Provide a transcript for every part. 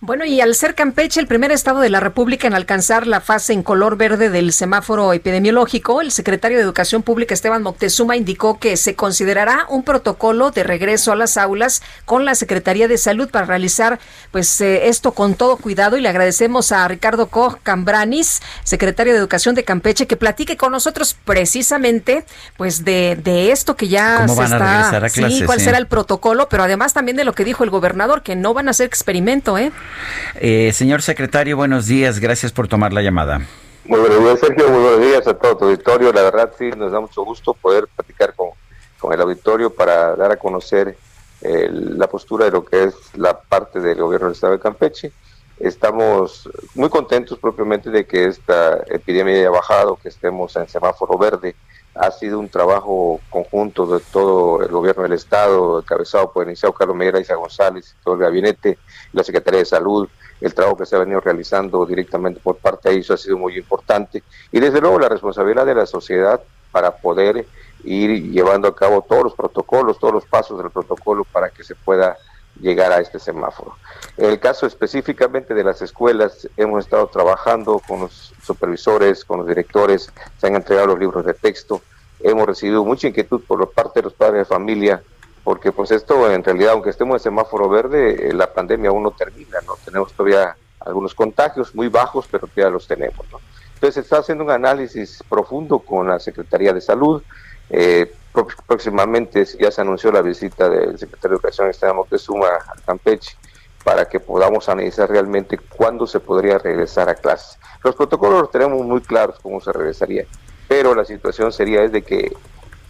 Bueno, y al ser Campeche el primer estado de la República en alcanzar la fase en color verde del semáforo epidemiológico, el secretario de Educación Pública Esteban Moctezuma indicó que se considerará un protocolo de regreso a las aulas con la Secretaría de Salud para realizar pues eh, esto con todo cuidado. Y le agradecemos a Ricardo Koch Cambranis, secretario de Educación de Campeche, que platique con nosotros precisamente pues de, de esto que ya se está a sí, cuál será el protocolo, pero además también de lo que dijo el gobernador, que no van a hacer experimento, ¿eh? Eh, señor secretario, buenos días. Gracias por tomar la llamada. Muy buenos días, Sergio. Muy buenos días a todo tu auditorio. La verdad, sí, nos da mucho gusto poder platicar con, el auditorio para dar a conocer eh, la postura de lo que es la parte del gobierno del Estado de Campeche. Estamos muy contentos propiamente de que esta epidemia haya bajado, que estemos en semáforo verde. Ha sido un trabajo conjunto de todo el gobierno del Estado, encabezado por el iniciado Carlos Medina Isa González, todo el gabinete, la Secretaría de Salud, el trabajo que se ha venido realizando directamente por parte de ellos ha sido muy importante. Y desde luego la responsabilidad de la sociedad para poder ir llevando a cabo todos los protocolos, todos los pasos del protocolo para que se pueda llegar a este semáforo. En el caso específicamente de las escuelas, hemos estado trabajando con los supervisores, con los directores, se han entregado los libros de texto, hemos recibido mucha inquietud por parte de los padres de familia, porque pues esto en realidad, aunque estemos en semáforo verde, eh, la pandemia aún no termina, ¿no? Tenemos todavía algunos contagios muy bajos, pero ya los tenemos, ¿no? Entonces se está haciendo un análisis profundo con la Secretaría de Salud, eh, próximamente ya se anunció la visita del secretario de Educación Esteban Moctezuma a Campeche para que podamos analizar realmente cuándo se podría regresar a clases. Los protocolos los tenemos muy claros cómo se regresaría, pero la situación sería es de que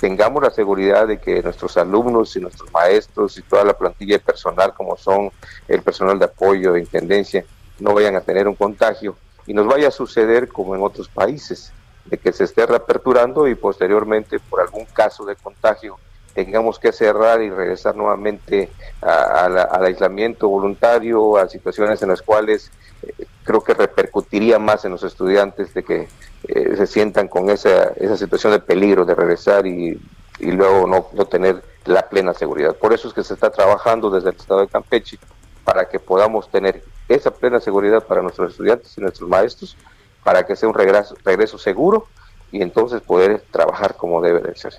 tengamos la seguridad de que nuestros alumnos y nuestros maestros y toda la plantilla de personal como son el personal de apoyo de intendencia no vayan a tener un contagio y nos vaya a suceder como en otros países de que se esté reaperturando y posteriormente por algún caso de contagio tengamos que cerrar y regresar nuevamente al aislamiento voluntario, a situaciones en las cuales eh, creo que repercutiría más en los estudiantes de que eh, se sientan con esa, esa situación de peligro de regresar y, y luego no, no tener la plena seguridad. Por eso es que se está trabajando desde el Estado de Campeche para que podamos tener esa plena seguridad para nuestros estudiantes y nuestros maestros para que sea un regreso, regreso seguro y entonces poder trabajar como debe de ser.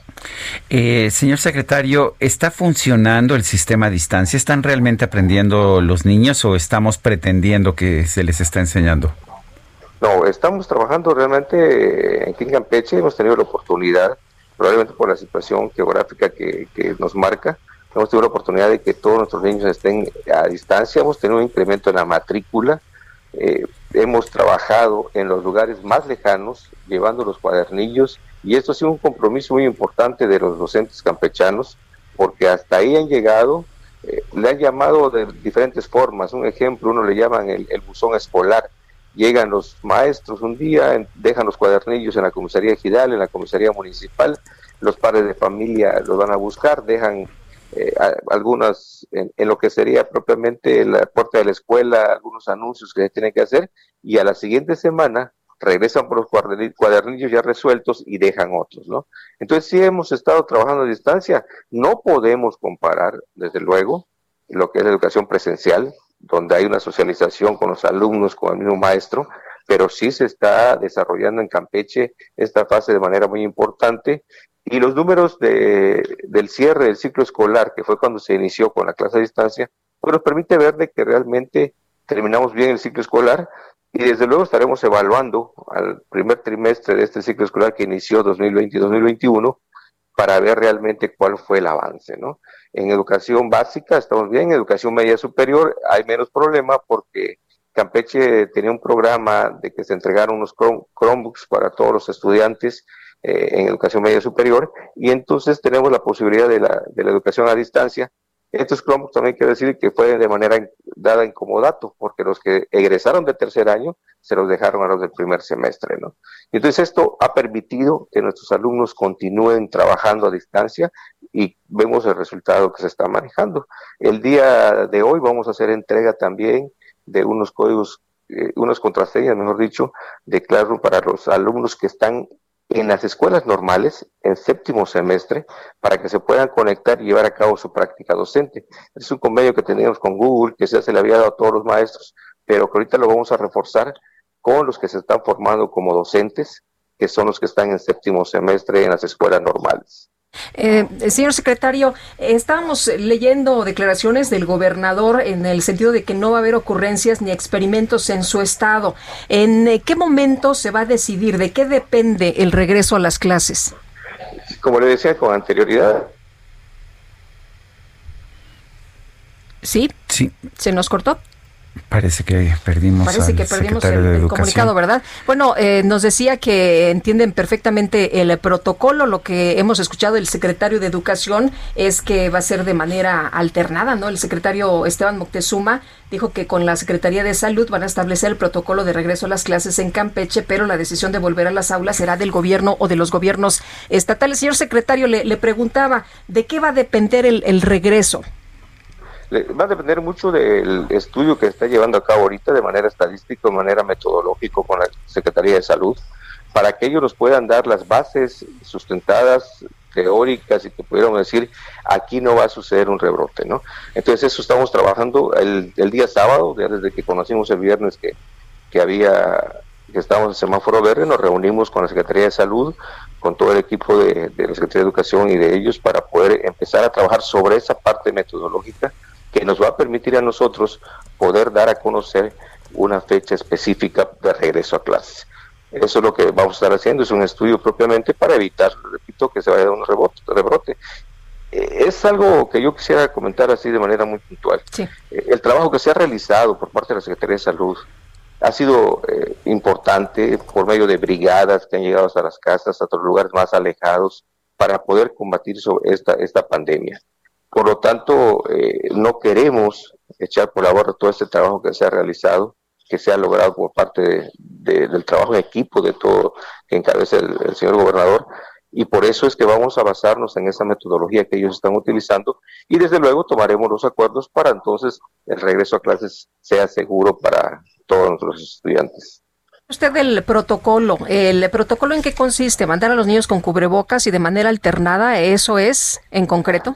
Eh, señor secretario, ¿está funcionando el sistema a distancia? ¿Están realmente aprendiendo los niños o estamos pretendiendo que se les está enseñando? No, estamos trabajando realmente en Campeche, hemos tenido la oportunidad, probablemente por la situación geográfica que, que nos marca, hemos tenido la oportunidad de que todos nuestros niños estén a distancia, hemos tenido un incremento en la matrícula, eh, hemos trabajado en los lugares más lejanos, llevando los cuadernillos, y esto ha sido un compromiso muy importante de los docentes campechanos, porque hasta ahí han llegado, eh, le han llamado de diferentes formas. Un ejemplo, uno le llaman el, buzón escolar. Llegan los maestros un día, dejan los cuadernillos en la comisaría ejidal, en la comisaría municipal, los padres de familia los van a buscar, dejan eh, algunas, en, lo que sería propiamente la puerta de la escuela, algunos anuncios que se tienen que hacer, y a la siguiente semana regresan por los cuadernillos ya resueltos y dejan otros, ¿no? Entonces sí hemos estado trabajando a distancia, no podemos comparar, desde luego, lo que es la educación presencial, donde hay una socialización con los alumnos, con el mismo maestro, pero sí se está desarrollando en Campeche esta fase de manera muy importante y los números de, del cierre del ciclo escolar, que fue cuando se inició con la clase a distancia, pues nos permite ver de que realmente terminamos bien el ciclo escolar y desde luego estaremos evaluando al primer trimestre de este ciclo escolar que inició 2020 y 2021 para ver realmente cuál fue el avance, ¿no? En educación básica estamos bien, en educación media superior hay menos problema porque Campeche tenía un programa de que se entregaron unos Chromebooks para todos los estudiantes eh, en educación media superior y entonces tenemos la posibilidad de la, de la educación a distancia, Estos Chromebooks también quiero decir que fue de manera dada en como dato, porque los que egresaron de tercer año se los dejaron a los del primer semestre, ¿no? Entonces esto ha permitido que nuestros alumnos continúen trabajando a distancia y vemos el resultado que se está manejando. El día de hoy vamos a hacer entrega también de unos códigos, eh, unas contraseñas, mejor dicho, de Classroom para los alumnos que están en las escuelas normales, en séptimo semestre, para que se puedan conectar y llevar a cabo su práctica docente. Es un convenio que tenemos con Google, que se le había dado a todos los maestros, pero que ahorita lo vamos a reforzar con los que se están formando como docentes, que son los que están en séptimo semestre en las escuelas normales. Eh, señor secretario, estábamos leyendo declaraciones del gobernador en el sentido de que no va a haber ocurrencias ni experimentos en su estado. ¿En eh, qué momento se va a decidir? ¿De qué depende el regreso a las clases? Como le decía con anterioridad. ¿Sí? Sí. ¿Se nos cortó? Parece que perdimos Parece que perdimos el, comunicado, ¿verdad? Bueno, eh, nos decía que entienden perfectamente el protocolo. Lo que hemos escuchado del secretario de Educación es que va a ser de manera alternada, ¿no? El secretario Esteban Moctezuma dijo que con la Secretaría de Salud van a establecer el protocolo de regreso a las clases en Campeche, pero la decisión de volver a las aulas será del gobierno o de los gobiernos estatales. Señor secretario, le, preguntaba, ¿de qué va a depender el regreso? Va a depender mucho del estudio que está llevando a cabo ahorita de manera estadística, de manera metodológica con la Secretaría de Salud, para que ellos nos puedan dar las bases sustentadas, teóricas y que pudiéramos decir, aquí no va a suceder un rebrote, ¿no? Entonces eso estamos trabajando el, día sábado, ya desde que conocimos el viernes que, que había que estábamos en semáforo verde, nos reunimos con la Secretaría de Salud, con todo el equipo de, de la Secretaría de Educación y de ellos para poder empezar a trabajar sobre esa parte metodológica que nos va a permitir a nosotros poder dar a conocer una fecha específica de regreso a clases. Eso es lo que vamos a estar haciendo, es un estudio propiamente para evitar, repito, que se vaya a un rebote. rebrote. Eh, es algo que yo quisiera comentar así de manera muy puntual. Eh, el trabajo que se ha realizado por parte de la Secretaría de Salud ha sido eh, importante por medio de brigadas que han llegado hasta las casas, a otros lugares más alejados, para poder combatir sobre esta, esta pandemia. Por lo tanto, eh, no queremos echar por la borda todo este trabajo que se ha realizado, que se ha logrado por parte del trabajo en equipo de todo que encabeza el, señor gobernador, y por eso es que vamos a basarnos en esa metodología que ellos están utilizando y desde luego tomaremos los acuerdos para entonces el regreso a clases sea seguro para todos nuestros estudiantes. Usted el protocolo, el protocolo en qué consiste, mandar a los niños con cubrebocas y de manera alternada, ¿eso es en concreto?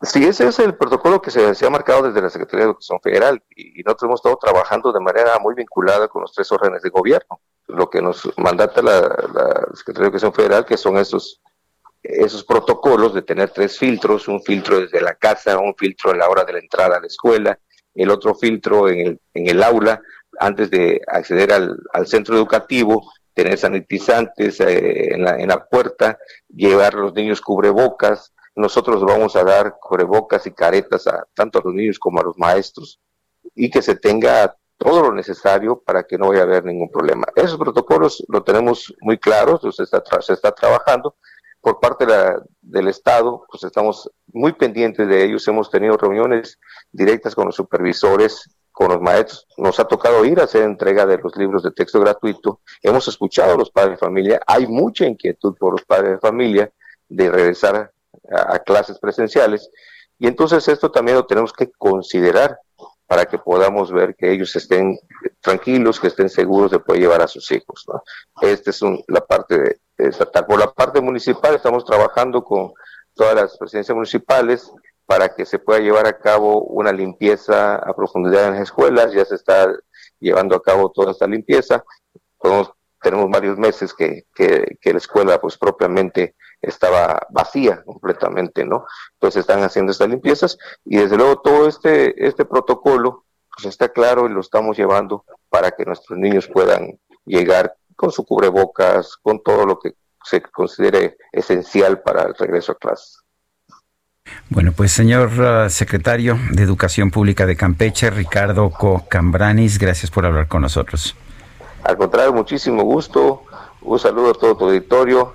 Sí, ese es el protocolo que se, ha marcado desde la Secretaría de Educación Federal y, nosotros hemos estado trabajando de manera muy vinculada con los tres órdenes de gobierno. Lo que nos mandata la, Secretaría de Educación Federal, que son esos, esos protocolos de tener tres filtros, un filtro desde la casa, un filtro a la hora de la entrada a la escuela, el otro filtro en el, en el aula antes de acceder al, al centro educativo, tener sanitizantes eh, en, la, en la puerta, llevar los niños cubrebocas, nosotros vamos a dar cubrebocas y caretas a tanto a los niños como a los maestros y que se tenga todo lo necesario para que no vaya a haber ningún problema. Esos protocolos lo tenemos muy claros, se está, trabajando. Por parte del Estado, pues estamos muy pendientes de ellos, hemos tenido reuniones directas con los supervisores, con los maestros, nos ha tocado ir a hacer entrega de los libros de texto gratuito, hemos escuchado a los padres de familia, hay mucha inquietud por los padres de familia de regresar a, clases presenciales. Y entonces esto también lo tenemos que considerar para que podamos ver que ellos estén tranquilos, que estén seguros de poder llevar a sus hijos. Esta es la parte estatal. Por la parte municipal estamos trabajando con todas las presidencias municipales para que se pueda llevar a cabo una limpieza a profundidad en las escuelas. Ya se está llevando a cabo toda esta limpieza. tenemos varios meses que, que, que la escuela pues propiamente estaba vacía completamente, ¿no? Entonces están haciendo estas limpiezas y desde luego todo este, este protocolo pues está claro y lo estamos llevando para que nuestros niños puedan llegar con su cubrebocas, con todo lo que se considere esencial para el regreso a clases. Bueno, pues señor uh, secretario de Educación Pública de Campeche, Ricardo Cocambranis, gracias por hablar con nosotros. Al contrario, muchísimo gusto. Un saludo a todo tu auditorio